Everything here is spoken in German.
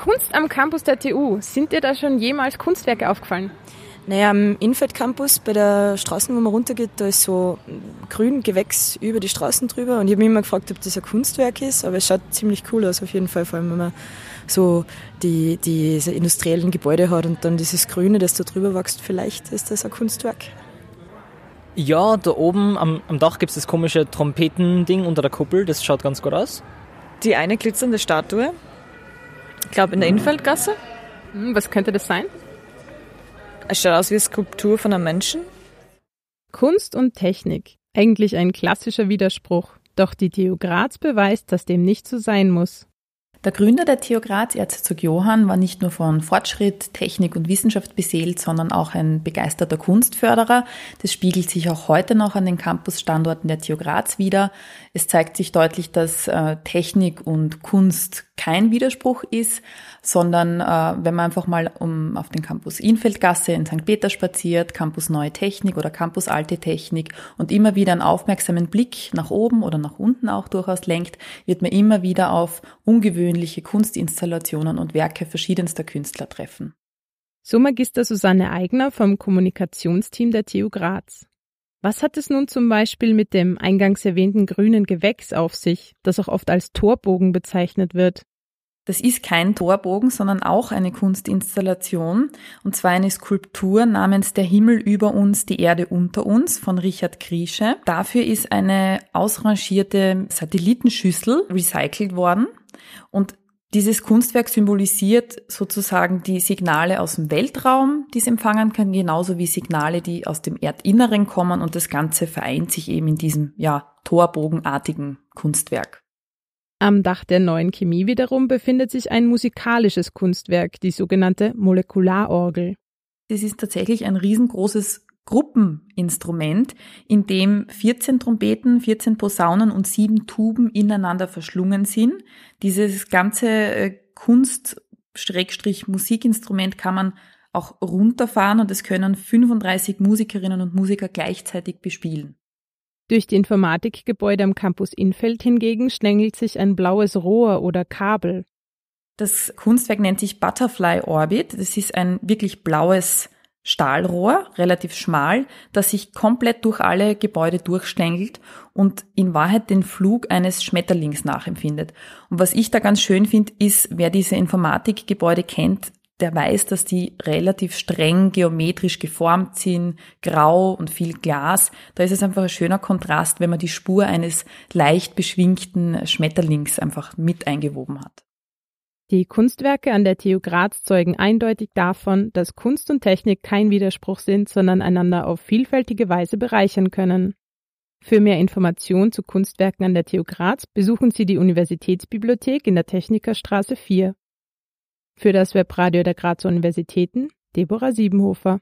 Kunst am Campus der TU. Sind dir da schon jemals Kunstwerke aufgefallen? Naja, am Infeld Campus bei der Straße, wo man runtergeht, da ist so grün Gewächs über die Straßen drüber und ich habe mich immer gefragt, ob das ein Kunstwerk ist, aber es schaut ziemlich cool aus auf jeden Fall, vor allem wenn man so die, diese industriellen Gebäude hat und dann dieses Grüne, das da drüber wächst, vielleicht ist das ein Kunstwerk. Ja, da oben am, am Dach gibt es das komische Trompetending unter der Kuppel, das schaut ganz gut aus. Die eine glitzernde Statue, ich glaube in der Innfeldgasse. Hm, was könnte das sein? Es schaut aus wie eine Skulptur von einem Menschen. Kunst und Technik. Eigentlich ein klassischer Widerspruch. Doch die TU Graz beweist, dass dem nicht so sein muss. Der Gründer der TU Graz, Erzherzog Johann, war nicht nur von Fortschritt, Technik und Wissenschaft beseelt, sondern auch ein begeisterter Kunstförderer. Das spiegelt sich auch heute noch an den Campusstandorten der TU Graz wieder. Es zeigt sich deutlich, dass äh, Technik und Kunst kein Widerspruch ist, sondern äh, wenn man einfach mal um auf den Campus Infeldgasse in St. Peter spaziert, Campus Neue Technik oder Campus Alte Technik und immer wieder einen aufmerksamen Blick nach oben oder nach unten auch durchaus lenkt, wird man immer wieder auf ungewöhnliche Kunstinstallationen und Werke verschiedenster Künstler treffen. So Magister Susanne Eigner vom Kommunikationsteam der TU Graz. Was hat es nun zum Beispiel mit dem eingangs erwähnten grünen Gewächs auf sich, das auch oft als Torbogen bezeichnet wird? Das ist kein Torbogen, sondern auch eine Kunstinstallation, und zwar eine Skulptur namens Der Himmel über uns, die Erde unter uns von Richard Griesche. Dafür ist eine ausrangierte Satellitenschüssel recycelt worden und dieses Kunstwerk symbolisiert sozusagen die Signale aus dem Weltraum, die es empfangen kann, genauso wie Signale, die aus dem Erdinneren kommen und das Ganze vereint sich eben in diesem, ja, torbogenartigen Kunstwerk. Am Dach der neuen Chemie wiederum befindet sich ein musikalisches Kunstwerk, die sogenannte Molekularorgel. Das ist tatsächlich ein riesengroßes Gruppeninstrument, in dem 14 Trompeten, 14 Posaunen und sieben Tuben ineinander verschlungen sind. Dieses ganze äh, Kunst-Musikinstrument kann man auch runterfahren und es können 35 Musikerinnen und Musiker gleichzeitig bespielen. Durch die Informatikgebäude am Campus Infeld hingegen schlängelt sich ein blaues Rohr oder Kabel. Das Kunstwerk nennt sich Butterfly Orbit. Das ist ein wirklich blaues Stahlrohr, relativ schmal, das sich komplett durch alle Gebäude durchschlängelt und in Wahrheit den Flug eines Schmetterlings nachempfindet. Und was ich da ganz schön finde, ist, wer diese Informatikgebäude kennt, der weiß, dass die relativ streng geometrisch geformt sind, grau und viel Glas. Da ist es einfach ein schöner Kontrast, wenn man die Spur eines leicht beschwingten Schmetterlings einfach mit eingewoben hat. Die Kunstwerke an der TU Graz zeugen eindeutig davon, dass Kunst und Technik kein Widerspruch sind, sondern einander auf vielfältige Weise bereichern können. Für mehr Informationen zu Kunstwerken an der TU Graz besuchen Sie die Universitätsbibliothek in der Technikerstraße 4. Für das Webradio der Grazer Universitäten Deborah Siebenhofer.